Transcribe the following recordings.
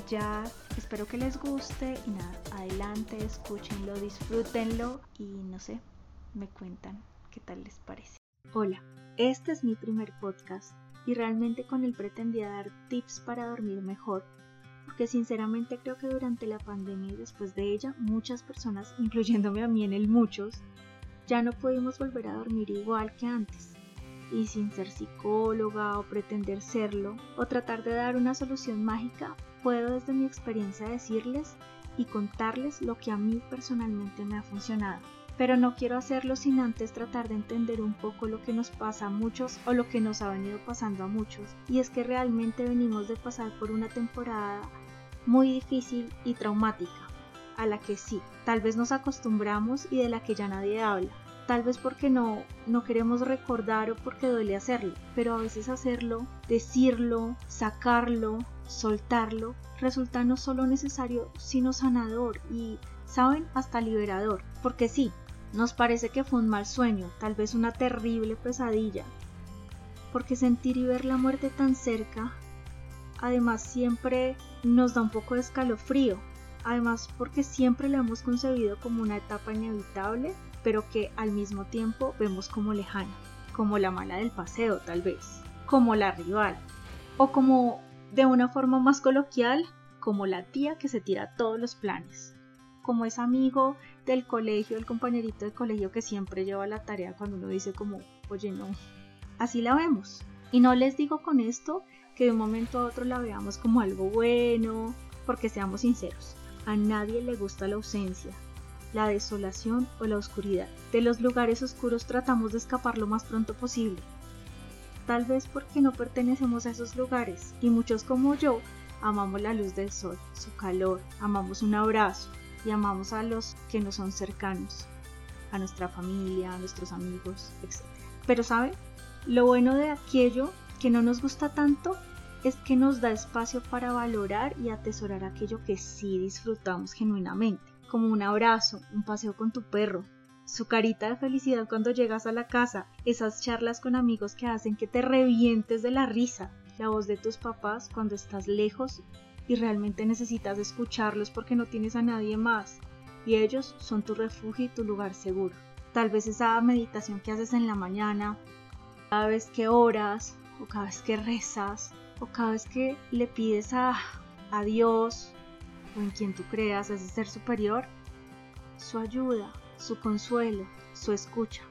de jazz. Espero que les guste y nada, adelante, escúchenlo, disfrútenlo y no sé, me cuentan qué tal les parece. Hola, este es mi primer podcast y realmente con él pretendía dar tips para dormir mejor, porque sinceramente creo que durante la pandemia y después de ella muchas personas, incluyéndome a mí en el muchos, ya no pudimos volver a dormir igual que antes. Y sin ser psicóloga o pretender serlo, o tratar de dar una solución mágica, puedo desde mi experiencia decirles y contarles lo que a mí personalmente me ha funcionado pero no quiero hacerlo sin antes tratar de entender un poco lo que nos pasa a muchos o lo que nos ha venido pasando a muchos. Y es que realmente venimos de pasar por una temporada muy difícil y traumática, a la que sí, tal vez nos acostumbramos y de la que ya nadie habla. Tal vez porque no, no queremos recordar o porque duele hacerlo, pero a veces hacerlo, decirlo, sacarlo, soltarlo, resulta no solo necesario, sino sanador y, ¿saben?, hasta liberador. Porque sí, nos parece que fue un mal sueño, tal vez una terrible pesadilla, porque sentir y ver la muerte tan cerca, además siempre nos da un poco de escalofrío, además porque siempre la hemos concebido como una etapa inevitable, pero que al mismo tiempo vemos como lejana, como la mala del paseo tal vez, como la rival, o como de una forma más coloquial, como la tía que se tira todos los planes como es amigo del colegio, el compañerito de colegio que siempre lleva la tarea cuando uno dice como, oye, no, así la vemos. Y no les digo con esto que de un momento a otro la veamos como algo bueno, porque seamos sinceros, a nadie le gusta la ausencia, la desolación o la oscuridad. De los lugares oscuros tratamos de escapar lo más pronto posible. Tal vez porque no pertenecemos a esos lugares y muchos como yo amamos la luz del sol, su calor, amamos un abrazo, y amamos a los que no son cercanos, a nuestra familia, a nuestros amigos, etc. Pero ¿sabe? Lo bueno de aquello que no nos gusta tanto es que nos da espacio para valorar y atesorar aquello que sí disfrutamos genuinamente, como un abrazo, un paseo con tu perro, su carita de felicidad cuando llegas a la casa, esas charlas con amigos que hacen que te revientes de la risa, la voz de tus papás cuando estás lejos y realmente necesitas escucharlos porque no tienes a nadie más y ellos son tu refugio y tu lugar seguro. Tal vez esa meditación que haces en la mañana, cada vez que oras o cada vez que rezas o cada vez que le pides a, a Dios o en quien tú creas, ese ser superior, su ayuda, su consuelo, su escucha.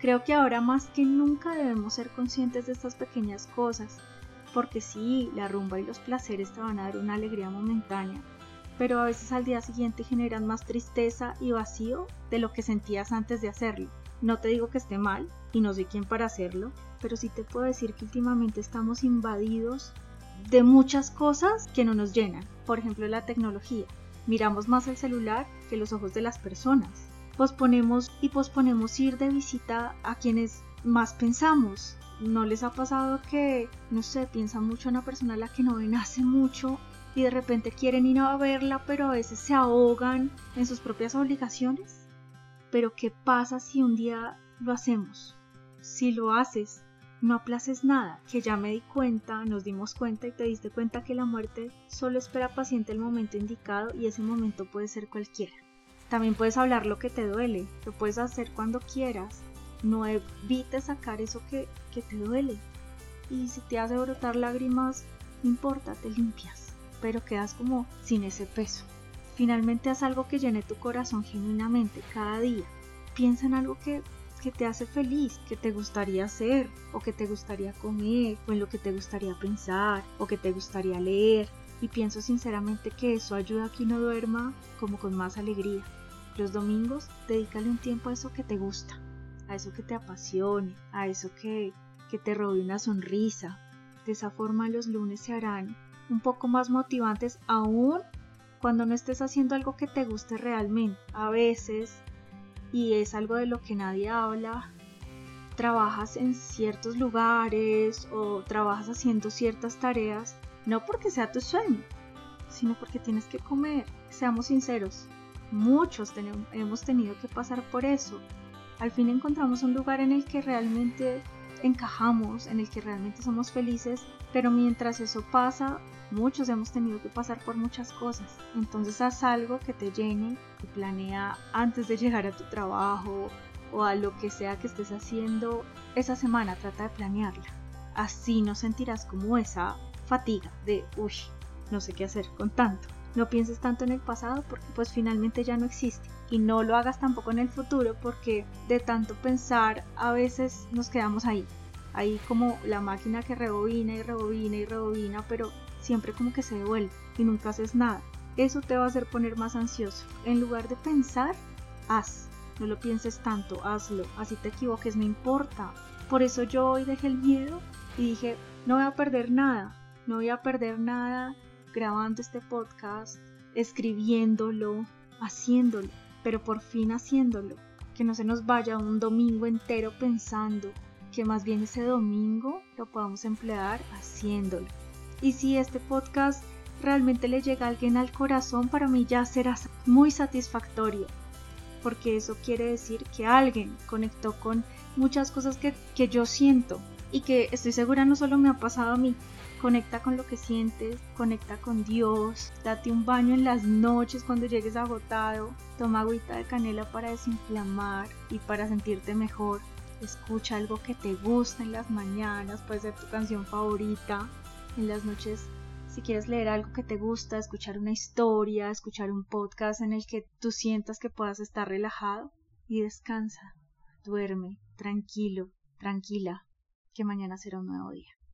Creo que ahora más que nunca debemos ser conscientes de estas pequeñas cosas porque sí, la rumba y los placeres te van a dar una alegría momentánea, pero a veces al día siguiente generan más tristeza y vacío de lo que sentías antes de hacerlo. No te digo que esté mal, y no soy quien para hacerlo, pero sí te puedo decir que últimamente estamos invadidos de muchas cosas que no nos llenan. Por ejemplo, la tecnología. Miramos más el celular que los ojos de las personas. Posponemos y posponemos ir de visita a quienes más pensamos. ¿No les ha pasado que, no sé, piensan mucho en una persona a la que no ven hace mucho y de repente quieren ir a verla, pero a veces se ahogan en sus propias obligaciones? Pero ¿qué pasa si un día lo hacemos? Si lo haces, no aplaces nada, que ya me di cuenta, nos dimos cuenta y te diste cuenta que la muerte solo espera paciente el momento indicado y ese momento puede ser cualquiera. También puedes hablar lo que te duele, lo puedes hacer cuando quieras, no evites sacar eso que, te duele. Y si te hace brotar lágrimas, no importa, te limpias, pero quedas como sin ese peso. Finalmente haz algo que llene tu corazón genuinamente cada día. Piensa en algo que, que te hace feliz, que te gustaría hacer, o que te gustaría comer, o en lo que te gustaría pensar, o que te gustaría leer. Y pienso sinceramente que eso ayuda a que uno duerma como con más alegría. Los domingos, dedícale un tiempo a eso que te gusta a eso que te apasione, a eso que, que te robe una sonrisa. De esa forma los lunes se harán un poco más motivantes aún cuando no estés haciendo algo que te guste realmente. A veces, y es algo de lo que nadie habla, trabajas en ciertos lugares o trabajas haciendo ciertas tareas, no porque sea tu sueño, sino porque tienes que comer. Seamos sinceros, muchos hemos tenido que pasar por eso al fin encontramos un lugar en el que realmente encajamos, en el que realmente somos felices, pero mientras eso pasa, muchos hemos tenido que pasar por muchas cosas. Entonces haz algo que te llene y planea antes de llegar a tu trabajo o a lo que sea que estés haciendo esa semana, trata de planearla. Así no sentirás como esa fatiga de, uy, no sé qué hacer con tanto. No pienses tanto en el pasado porque pues finalmente ya no existe. Y no lo hagas tampoco en el futuro porque de tanto pensar a veces nos quedamos ahí. Ahí como la máquina que rebobina y rebobina y rebobina, pero siempre como que se devuelve y nunca haces nada. Eso te va a hacer poner más ansioso. En lugar de pensar, haz. No lo pienses tanto, hazlo. Así te equivoques, no importa. Por eso yo hoy dejé el miedo y dije, no voy a perder nada. No voy a perder nada grabando este podcast, escribiéndolo, haciéndolo, pero por fin haciéndolo. Que no se nos vaya un domingo entero pensando, que más bien ese domingo lo podamos emplear haciéndolo. Y si este podcast realmente le llega a alguien al corazón, para mí ya será muy satisfactorio, porque eso quiere decir que alguien conectó con muchas cosas que, que yo siento y que estoy segura no solo me ha pasado a mí, Conecta con lo que sientes, conecta con Dios, date un baño en las noches cuando llegues agotado, toma agüita de canela para desinflamar y para sentirte mejor. Escucha algo que te gusta en las mañanas, puede ser tu canción favorita. En las noches, si quieres leer algo que te gusta, escuchar una historia, escuchar un podcast en el que tú sientas que puedas estar relajado y descansa. Duerme, tranquilo, tranquila, que mañana será un nuevo día.